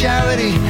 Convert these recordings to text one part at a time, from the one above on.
charity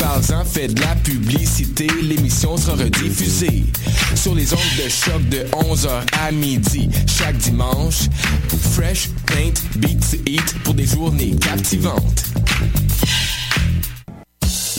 Parle-en, fais de la publicité, l'émission sera rediffusée sur les ondes de choc de 11h à midi chaque dimanche. Fresh Paint Beats Eat pour des journées captivantes.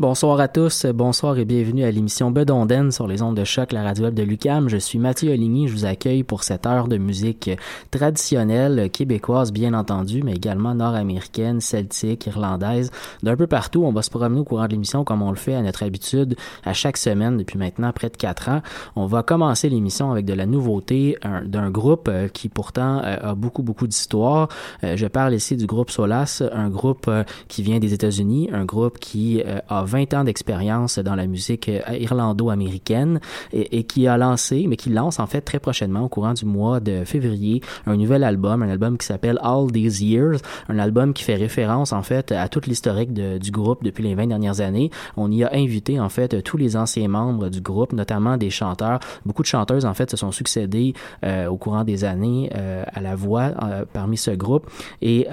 Bonsoir à tous, bonsoir et bienvenue à l'émission Bedonden sur les ondes de choc, la radio web de Lucam. Je suis Mathieu Oligny, je vous accueille pour cette heure de musique traditionnelle québécoise bien entendu, mais également nord-américaine, celtique, irlandaise, d'un peu partout. On va se promener au courant de l'émission comme on le fait à notre habitude à chaque semaine depuis maintenant près de quatre ans. On va commencer l'émission avec de la nouveauté d'un groupe euh, qui pourtant euh, a beaucoup beaucoup d'histoire. Euh, je parle ici du groupe Solas, un groupe qui vient des États-Unis, un groupe qui a 20 ans d'expérience dans la musique euh, irlando-américaine et, qui a lancé, mais qui lance en fait très prochainement au courant du mois de février un nouvel album, un album qui s'appelle All These Years, un album qui fait référence en fait à toute l'historique du groupe depuis les 20 dernières années. On y a invité en fait tous les anciens membres du groupe, notamment des chanteurs. Beaucoup de chanteuses en fait se sont succédés euh, au courant des années euh, à la voix parmi ce groupe et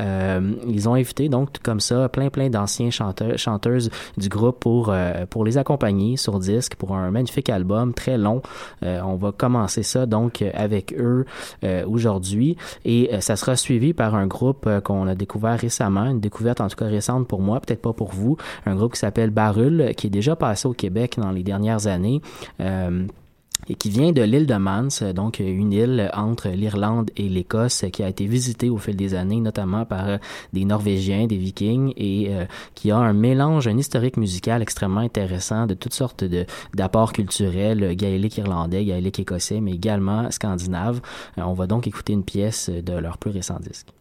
ils ont invité donc comme ça plein plein d'anciens chanteurs chanteuses du groupe pour euh, pour les accompagner sur disque pour un magnifique album très long. Euh, on va commencer ça donc avec eux euh, aujourd'hui. Et ça sera suivi par un groupe qu'on a découvert récemment, une découverte en tout cas récente pour moi, peut-être pas pour vous, un groupe qui s'appelle Barul qui est déjà passé au Québec dans les dernières années et qui vient de l'île de Mans, donc une île entre l'Irlande et l'Écosse qui a été visitée au fil des années, notamment par des Norvégiens, des Vikings, et euh, qui a un mélange, un historique musical extrêmement intéressant de toutes sortes d'apports culturels, gaélique irlandais, gaélique écossais, mais également scandinave. Euh, on va donc écouter une pièce de leur plus récent disque.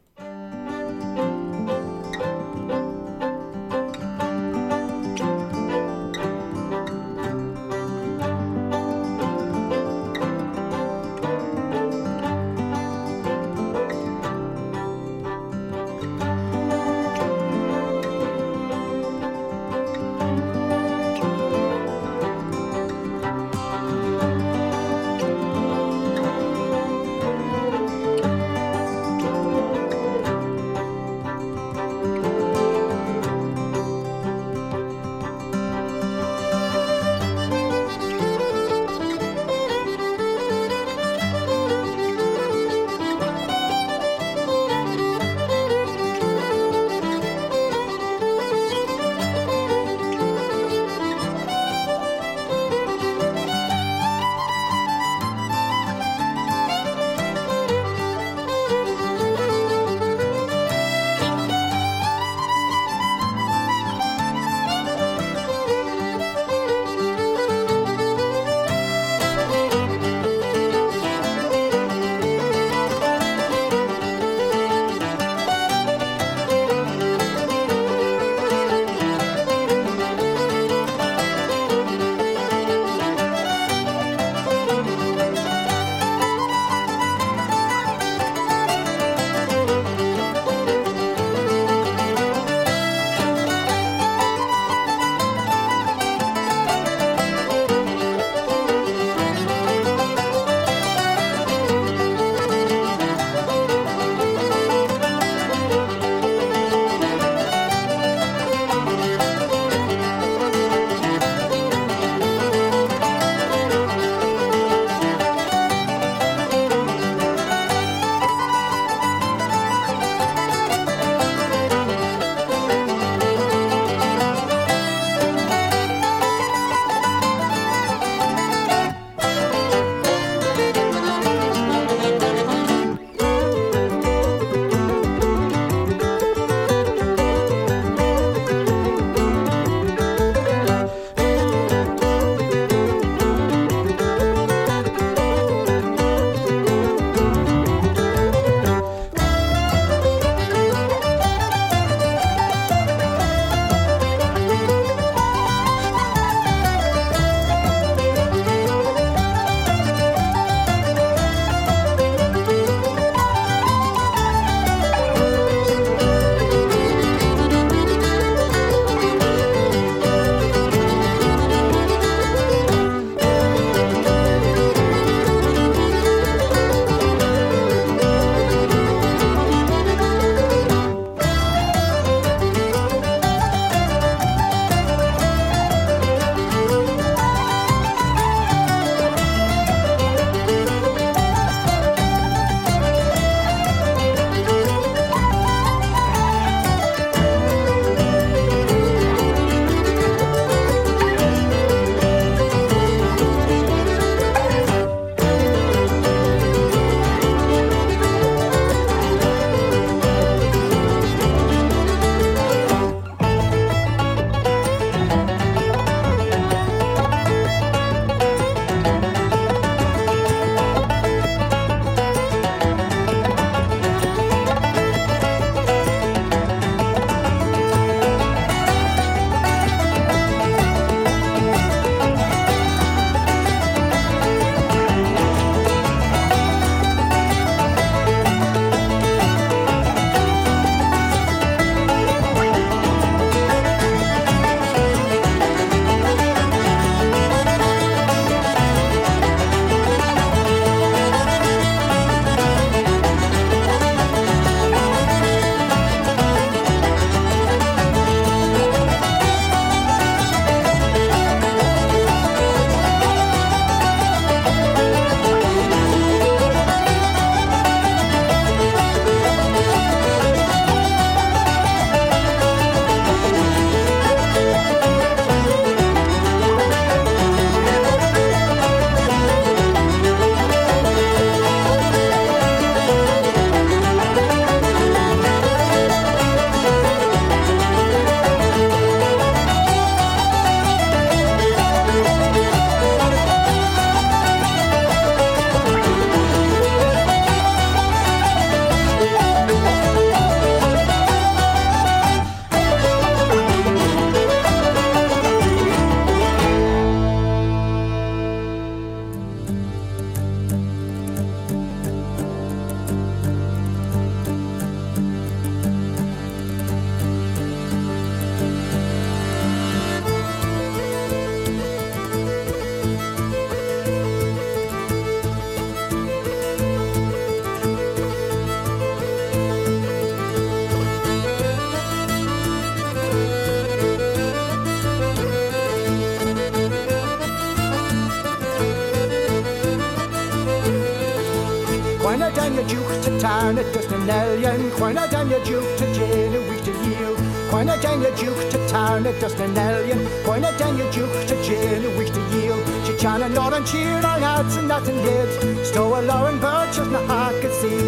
Town at Dusnellian, Quina Danya Duke to jail a week to yield. Quina Danya Duke to town at Dusnellian, Quina Danya Duke to jail a week to yield. Chichana Lauren cheer on hats and nothing did. Stow a Lauren birch as na hack at sea.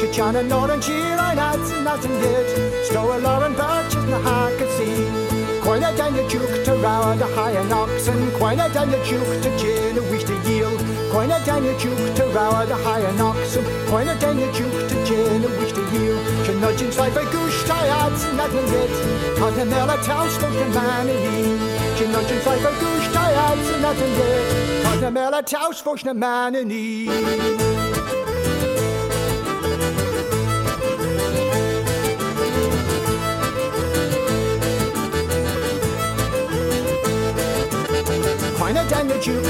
Chichana Lauren cheer on hats and nothing did. Stow a Lauren birch as na hack at sea. Quina Danya Duke to round a high and oxen, Quina Danya Duke to jail a week to yield. Quina Danya Duke to round a high and oxen, Quina Danya Duke Cynodyn traed fe'i gwys tai adn adnydid Cael hymel a tawl sbwg yn fan i ni Cynodyn traed fe'i gwys tai adn adnydid Cael hymel a tawl sbwg yn man i ni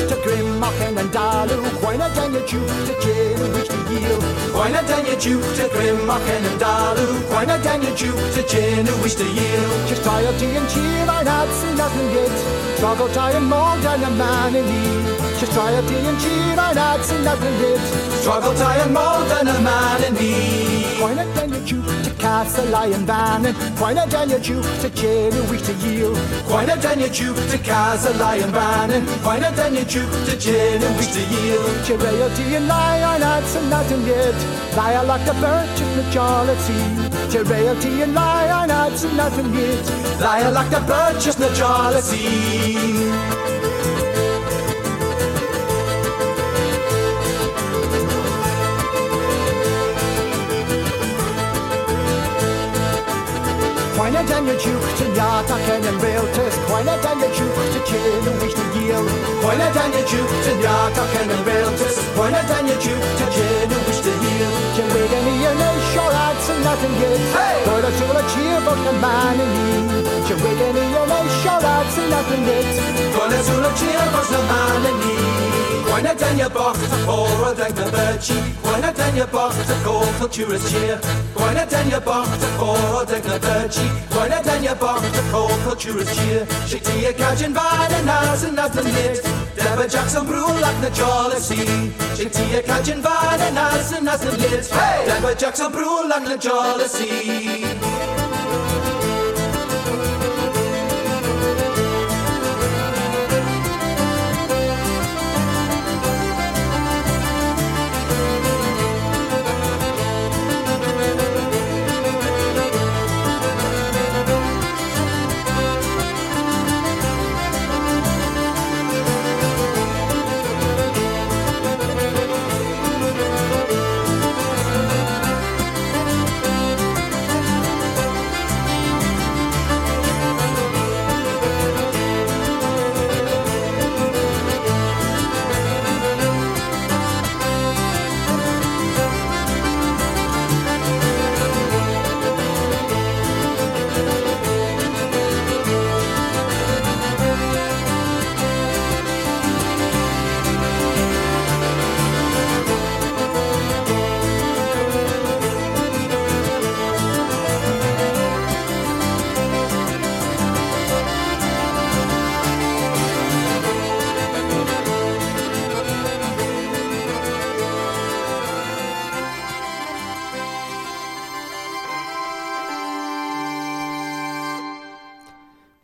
to grim machen en dalu Whyna dan je choose to chin which to yield Whyna dan je choose to grim machen en dalu Whyna dan je choose to chin which to yield Just try of tea and cheer I had seen nothing yet Travel tie and mold and a man in need. Just try of tea and cheer I had seen nothing yet Travel tie and mold and a man in need. Quine a down your to cast a lion and Quine a down to tube to Jerry to Yield. Quine a down your to cast a lion and Quine a down your tube to Jerry to Yield. Jerry, do you lie on nights and night yet? Lion like a bird in the jollity. Jerry, do you lie on nights and night and yet? Lion like a bird just in the jollity. Keine deine Tüchte, ja, da kennen Wiltes. Keine deine Tüchte, chill, ich die Gier. Keine deine Tüchte, ja, da kennen Wiltes. Keine deine Tüchte, chill, ich die Gier. Can we get me an insurance and nothing good? Hey! But I told a cheer for the man in need. Can we get me an insurance and nothing good? But I told a cheer for the man in need. Wanneer dan je bocht voor een denk de budgie, Wanneer dan je bocht voor cultuur is cheer. Wanneer dan je bocht voor een denk de budgie, Wanneer dan je bocht voor cultuur is cheer. Schik die je kajin waarden en en niet. Deborah Jackson broer lacht naar to your die and kajin en nothing en niet. Deborah Jackson jolly jealousy.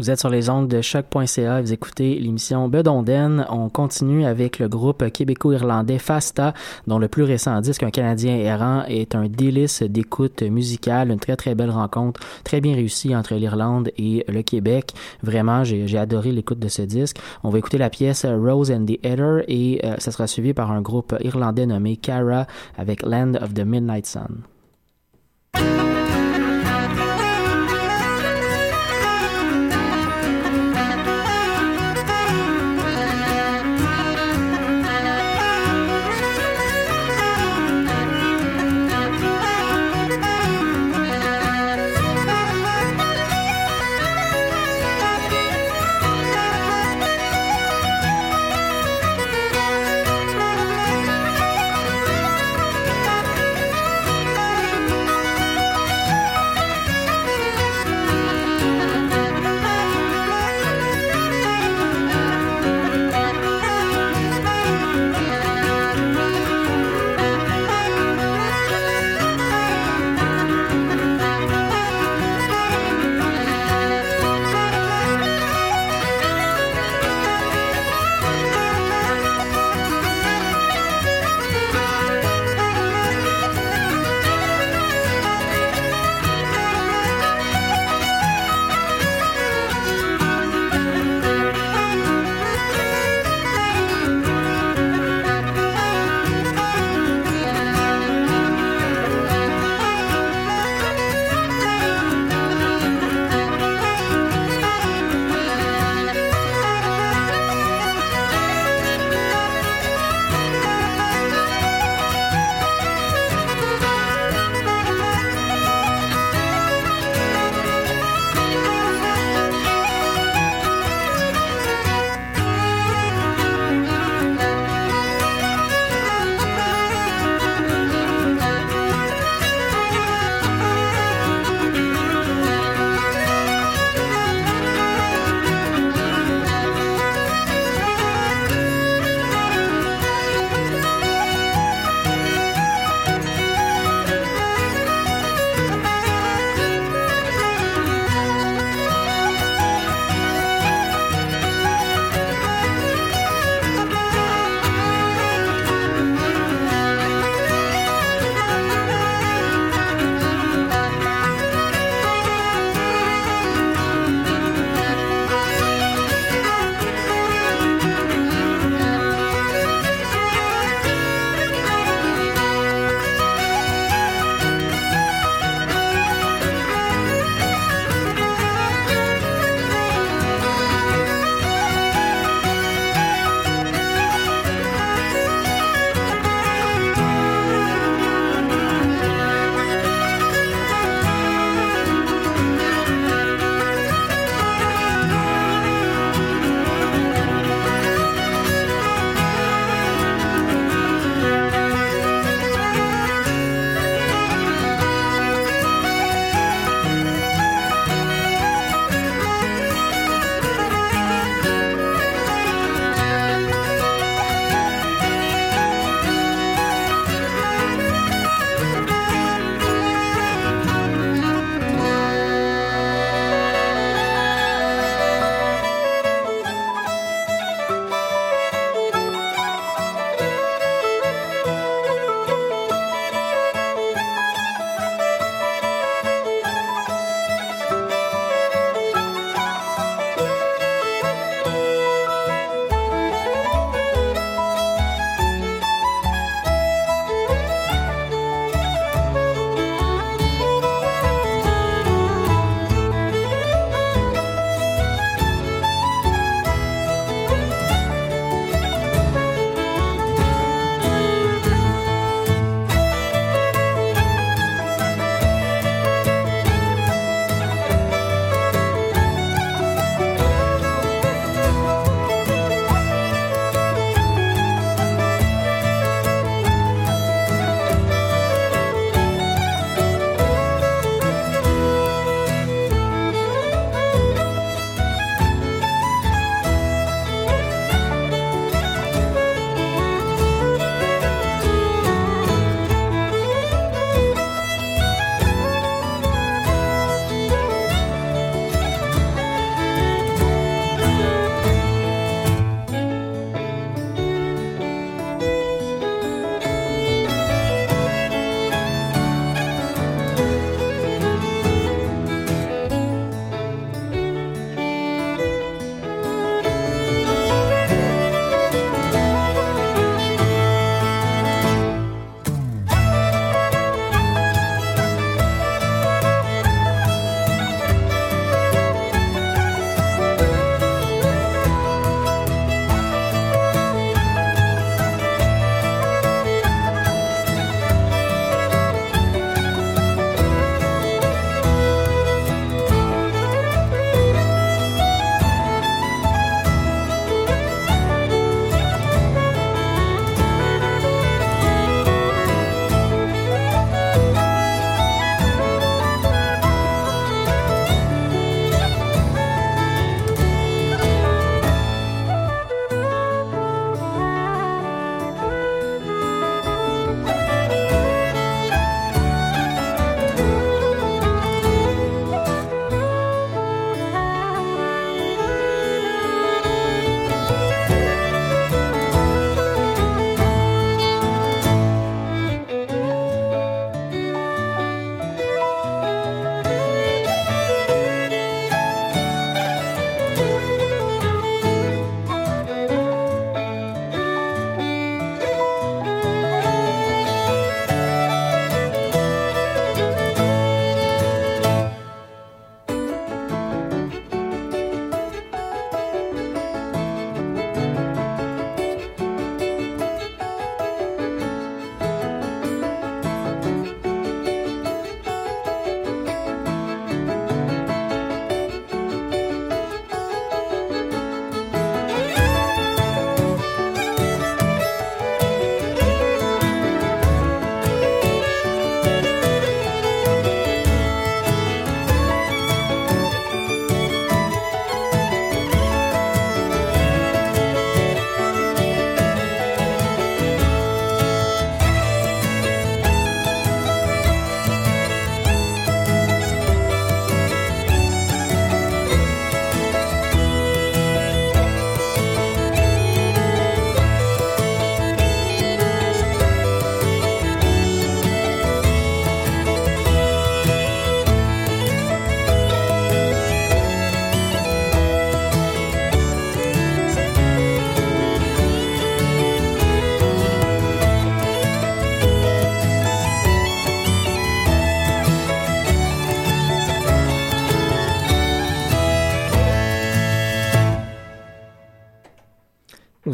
Vous êtes sur les ondes de choc.ca, vous écoutez l'émission Bedonden. On continue avec le groupe québéco-irlandais Fasta, dont le plus récent disque, Un Canadien errant, est un délice d'écoute musicale, une très très belle rencontre, très bien réussie entre l'Irlande et le Québec. Vraiment, j'ai adoré l'écoute de ce disque. On va écouter la pièce Rose and the Header et euh, ça sera suivi par un groupe irlandais nommé Cara avec Land of the Midnight Sun.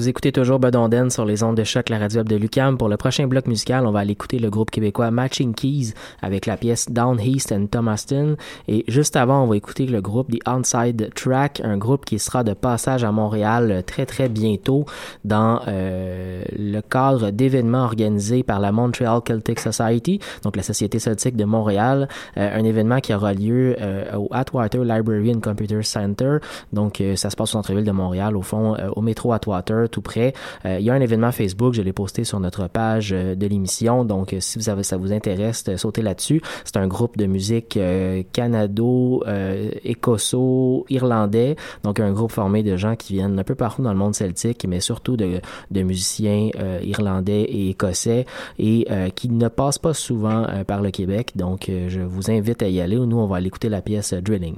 Écoutez toujours Bedonden sur les ondes de choc, la radio de Lucam. Pour le prochain bloc musical, on va aller écouter le groupe québécois Matching Keys avec la pièce Down East and Thomaston. Et juste avant, on va écouter le groupe The Onside Track, un groupe qui sera de passage à Montréal très très bientôt dans euh, le cadre d'événements organisés par la Montreal Celtic Society, donc la Société celtique de Montréal, euh, un événement qui aura lieu euh, au Atwater Library and Computer Center. Donc ça se passe au centre-ville de Montréal, au fond, au métro Atwater tout près. Euh, il y a un événement Facebook, je l'ai posté sur notre page euh, de l'émission. Donc, euh, si vous avez, ça vous intéresse, sautez là-dessus. C'est un groupe de musique canado, écosso, irlandais. Donc, un groupe formé de gens qui viennent un peu partout dans le monde celtique, mais surtout de, de musiciens irlandais et écossais et qui ne passent pas souvent par le Québec. Donc, je vous invite à y aller. Nous, on va aller écouter la pièce Drilling.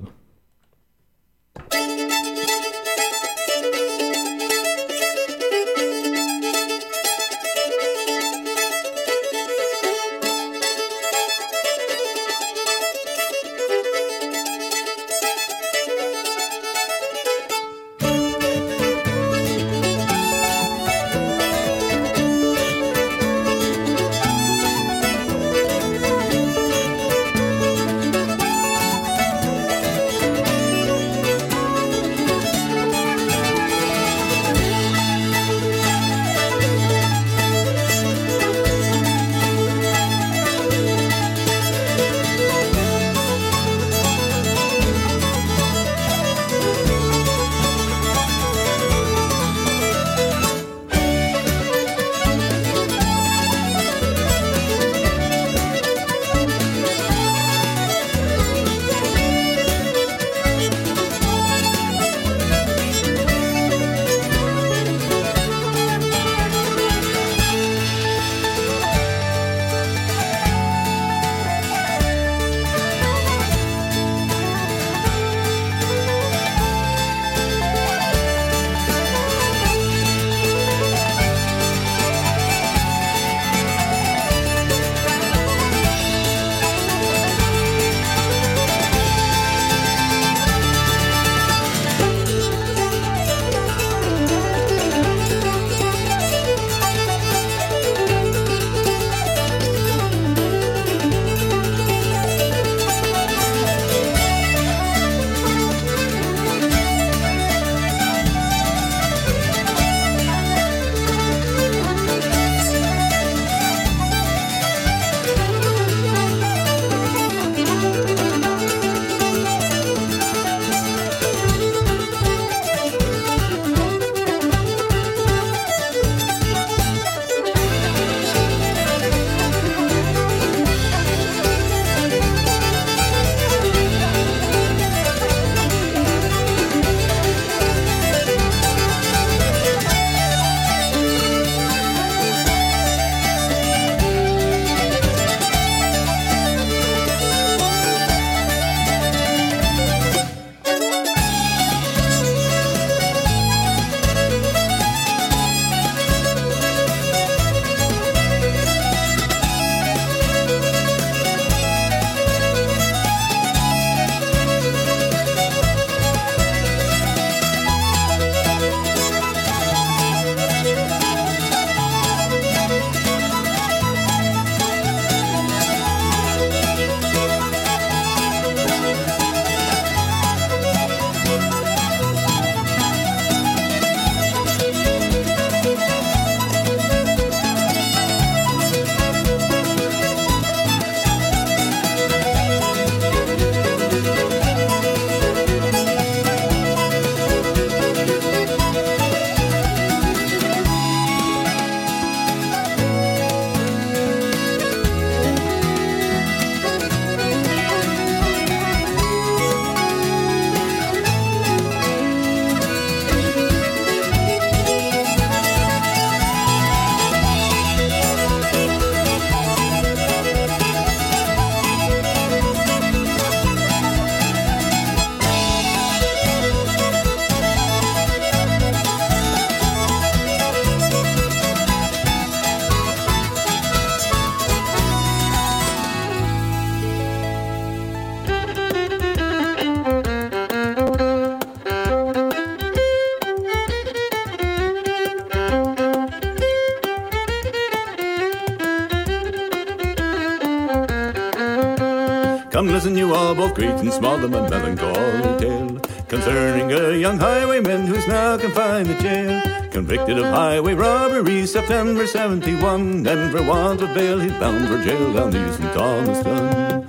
Come listen, you all, both great and small, to my melancholy tale concerning a young highwayman who's now confined in jail. Convicted of highway robbery, September 71, and for want of bail, he's bound for jail down east in Thomastown.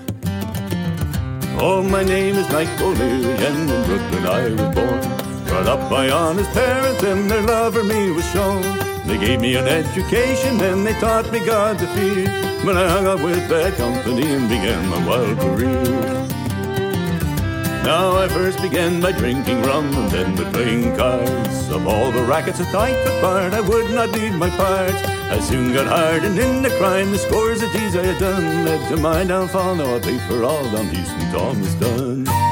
Oh, my name is Mike O'Leary, and in Brooklyn I was born. Brought up by honest parents, and their love for me was shown. They gave me an education, and they taught me God to fear. When I hung out with bad company and began my wild career. Now I first began by drinking rum and then by playing cards. Of all the rackets that I took part, I would not need my parts. I soon got hardened in the crime, the scores of deeds I had done led to my downfall. Now I pay for all down East and Thomas done.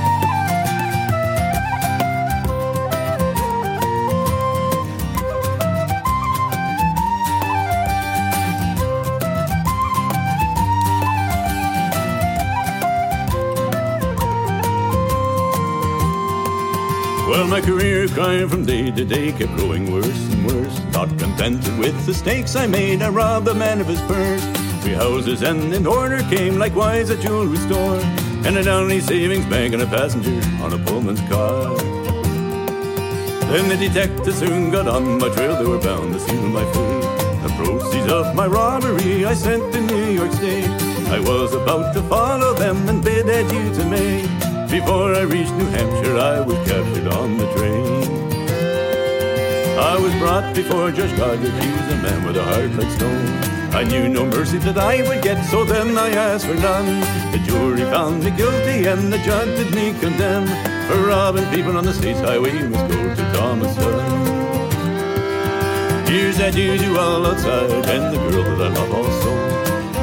My career crime from day to day kept growing worse and worse. Not contented with the stakes I made, I robbed a man of his purse. Three houses and an order came, likewise a jewelry store, and a Downey savings bank and a passenger on a Pullman's car. Then the detectives soon got on my trail, they were bound to seal my fate. The proceeds of my robbery I sent to New York State. I was about to follow them and bid adieu to May. Before I reached New Hampshire, I was captured on the train. I was brought before Judge Goddard, he was a man with a heart like stone. I knew no mercy that I would get, so then I asked for none. The jury found me guilty and the judge did me condemn. For robbing people on the state's highway must go to Thomastown. Here's that you do all outside and the girl that I love also.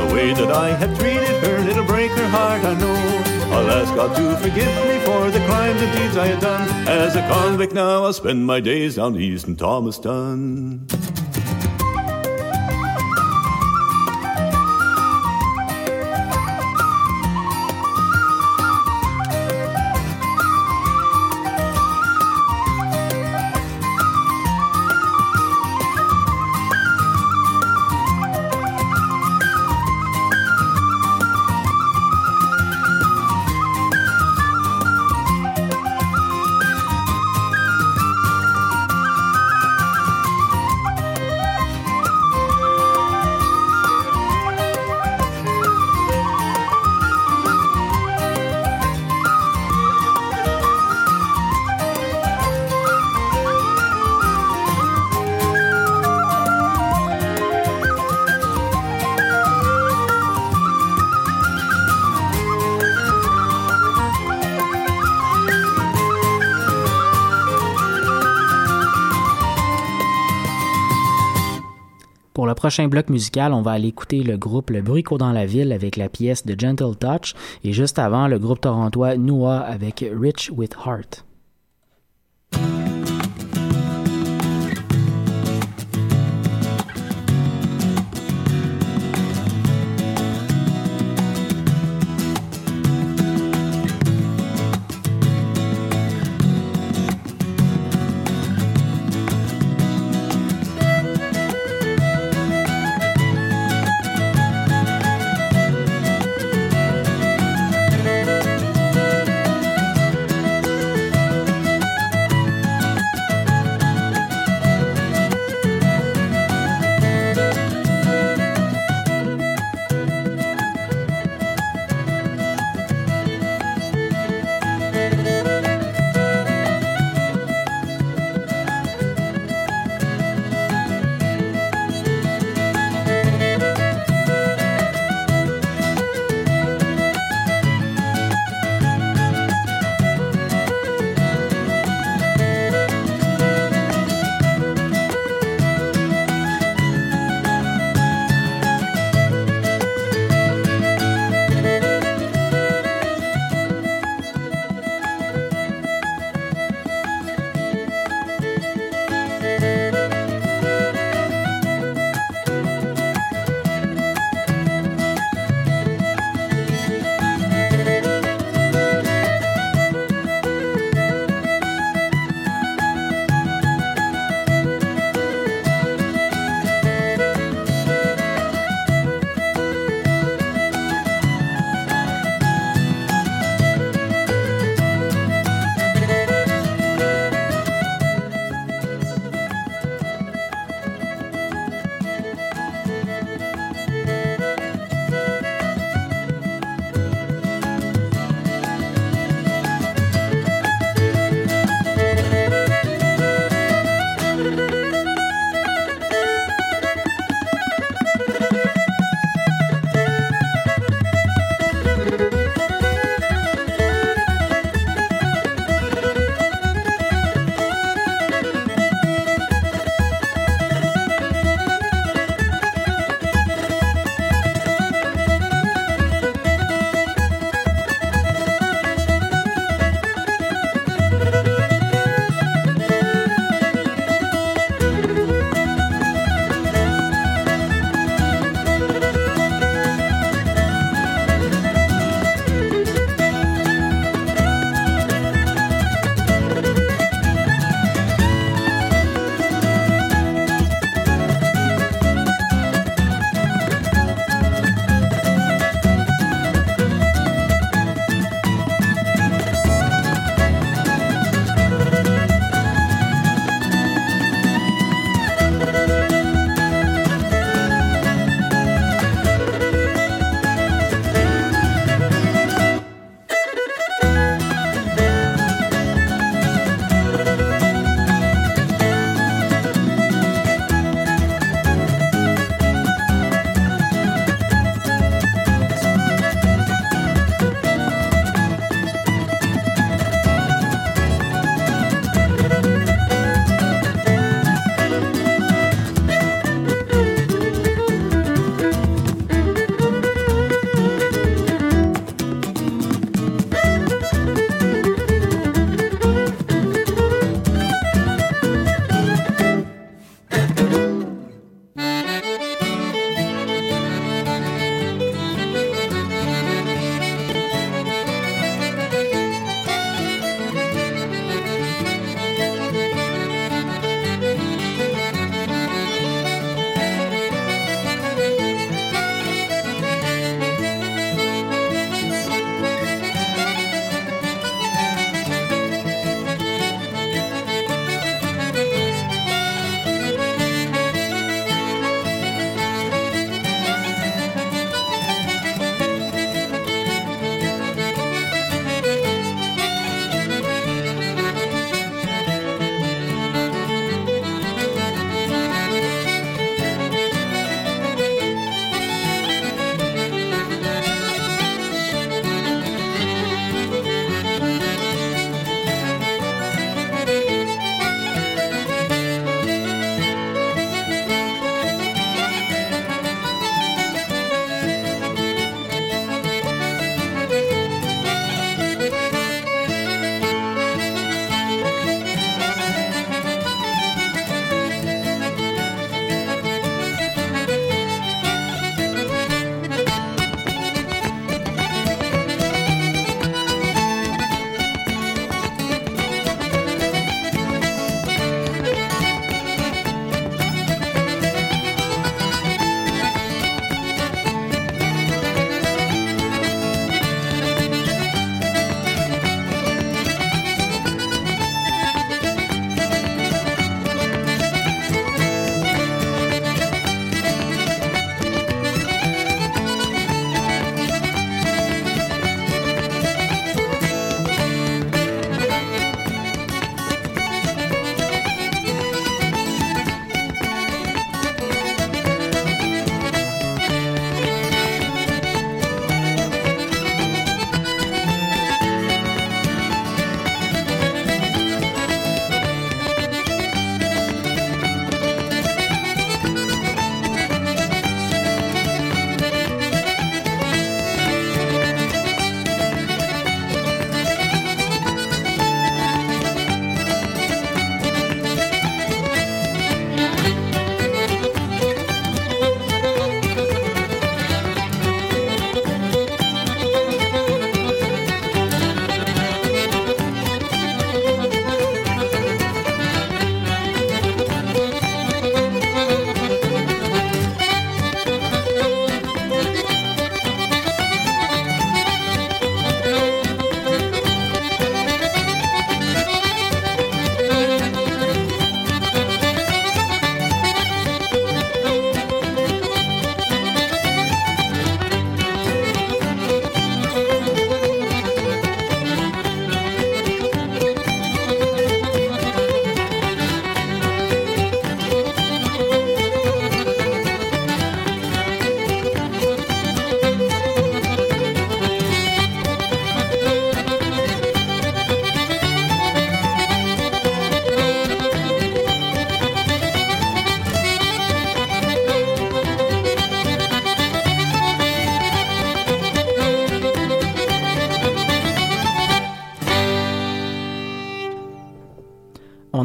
The way that I have treated her, it'll break her heart, I know. I'll ask God to forgive me for the crimes and deeds I have done. As a convict now, I'll spend my days down east in Thomastown. Prochain bloc musical, on va aller écouter le groupe Le Bruit dans la ville avec la pièce de Gentle Touch et juste avant, le groupe torontois Noah avec Rich with Heart.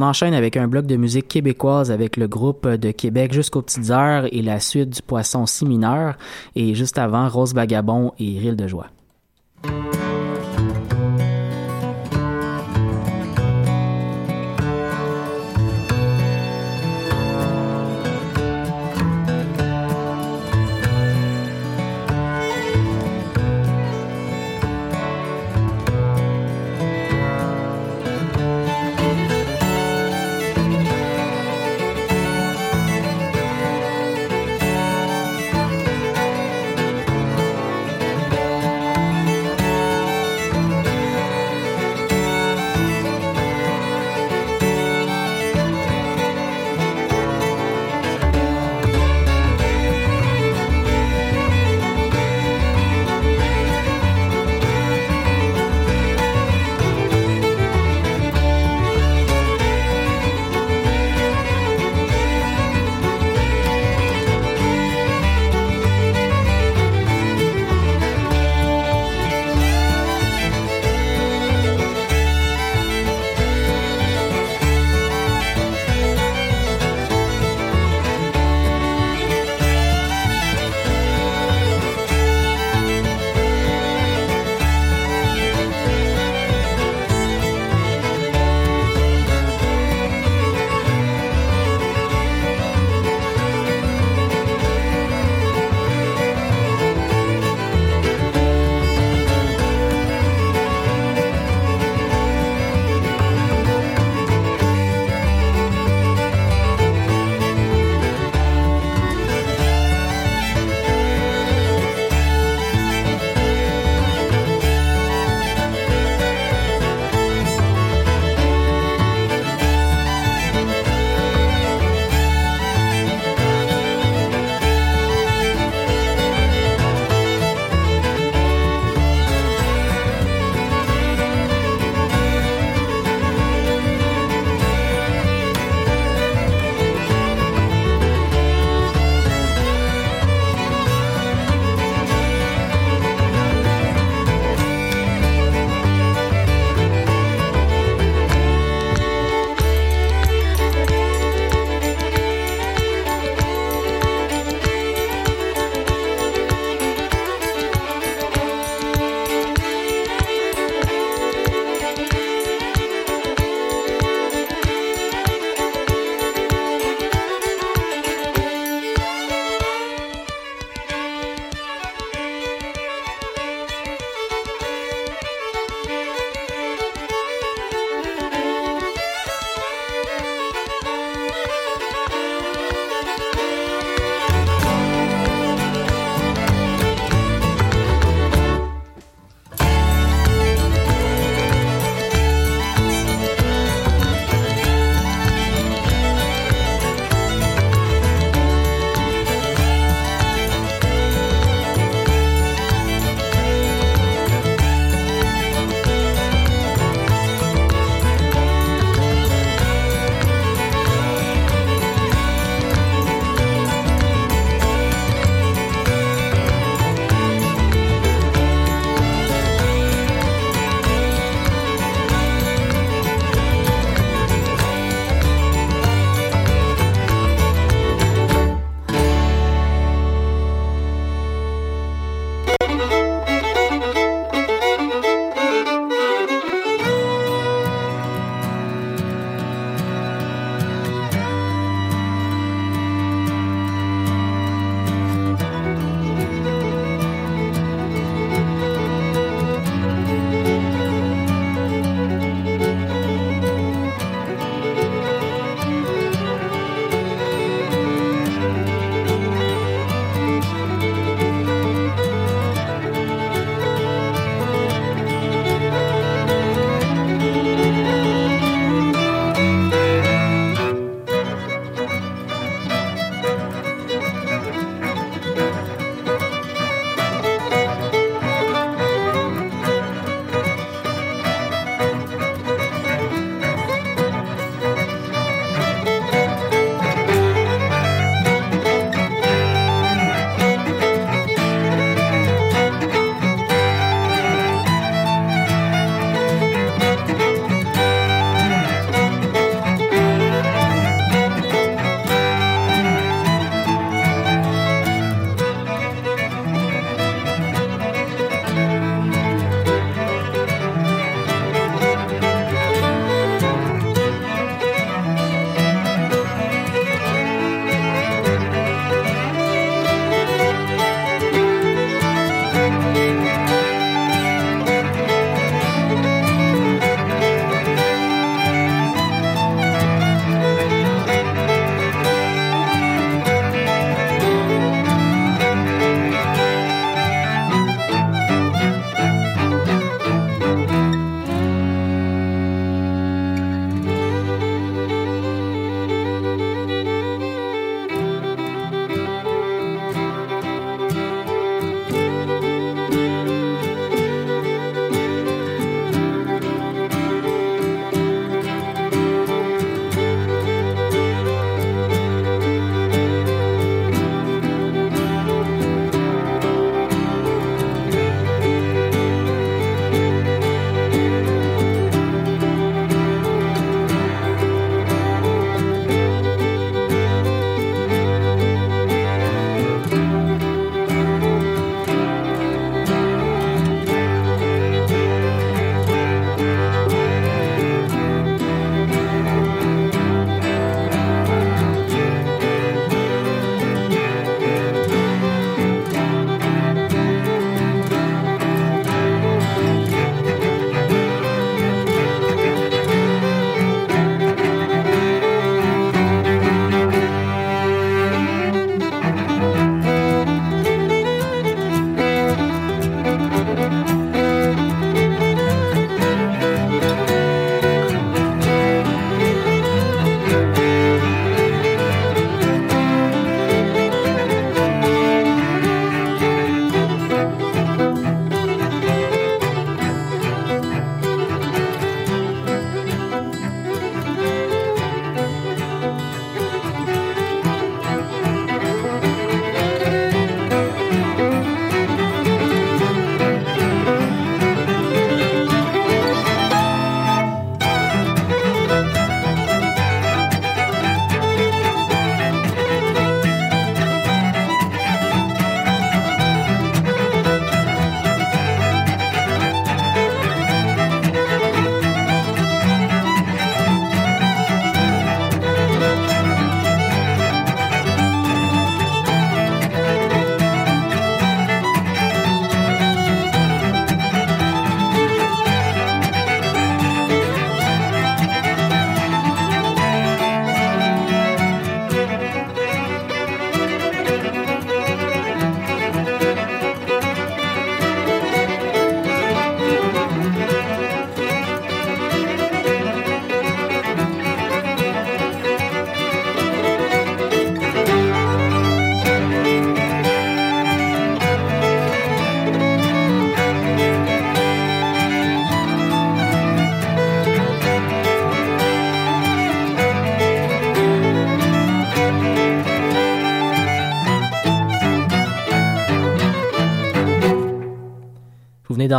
Enchaîne avec un bloc de musique québécoise avec le groupe de Québec jusqu'aux petites heures et la suite du poisson si mineur. Et juste avant, Rose Vagabond et Rille de joie.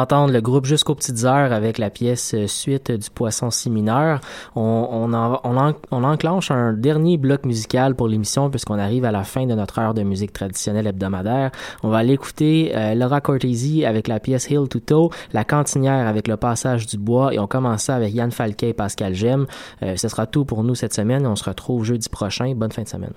D'entendre le groupe Jusqu'aux Petites Heures avec la pièce euh, Suite du Poisson si mineur. On, on, on, on, enclenche un dernier bloc musical pour l'émission puisqu'on arrive à la fin de notre heure de musique traditionnelle hebdomadaire. On va aller écouter euh, Laura Cortesi avec la pièce Hill to Toe, La Cantinière avec le passage du bois et on commence ça avec Yann Falquet et Pascal Gem. Euh, ce sera tout pour nous cette semaine. On se retrouve jeudi prochain. Bonne fin de semaine.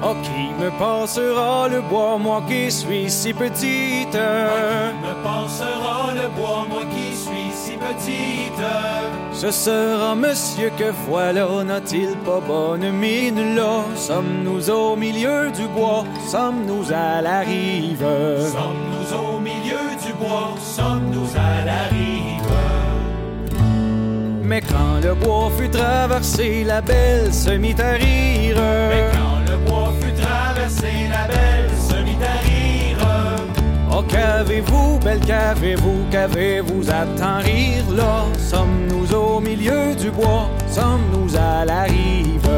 Oh, qui me passera le bois, moi qui suis si petite? Qui me passera le bois, moi qui suis si petite? Ce sera monsieur que voilà, n'a-t-il pas bonne mine là? Sommes-nous au milieu du bois, sommes-nous à la rive? Sommes-nous au milieu du bois, sommes-nous à la rive? Mais quand le bois fut traversé, la belle se mit à rire. Mais quand le bois fut traversé, la belle Oh, qu'avez-vous, belle, qu'avez-vous, qu'avez-vous à tant rire? Là? Sommes-nous au milieu du bois, sommes-nous à la rive?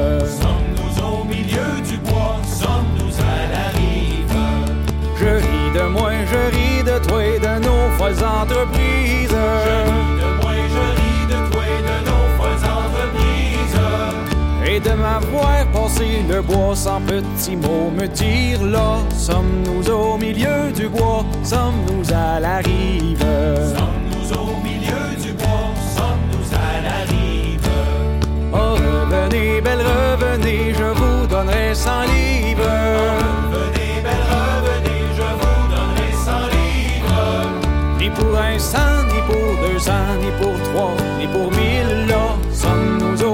Sommes-nous au milieu du bois, sommes-nous à la rive? Je ris de moi, je ris de toi et de nos folles entreprises. Je ris de Et de m'avoir passé le bois sans petit mot me dire là, sommes-nous au milieu du bois, sommes-nous à la rive? Sommes-nous au milieu du bois, sommes-nous à la rive? Oh, revenez, belle, revenez, je vous donnerai cent livres. Revenez, belle, revenez, je vous donnerai cent livres. Ni pour un cent, ni pour deux cents, ni pour trois, ni pour mille là, sommes-nous au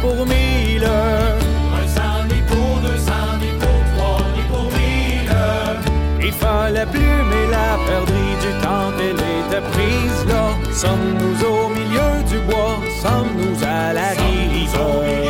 pour mille. un cent ni pour deux cents, ni pour trois, ni pour mille. Il fallait plumer la perdrie du temps qu'elle était prise là. Sommes-nous au milieu du bois, sommes-nous à la rive?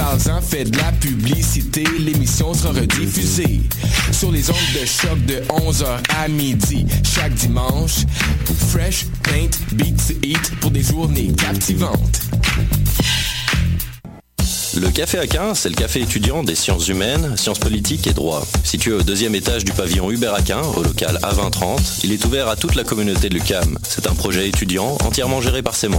Parle-en, fais de la publicité, l'émission sera rediffusée sur les ondes de choc de 11h à midi chaque dimanche. Fresh Paint Beat to Eat pour des journées captivantes. Le Café Aquin, c'est le café étudiant des sciences humaines, sciences politiques et droit. Situé au deuxième étage du pavillon Hubert Aquin, au local A2030, il est ouvert à toute la communauté de l'UCAM. C'est un projet étudiant entièrement géré par ses membres.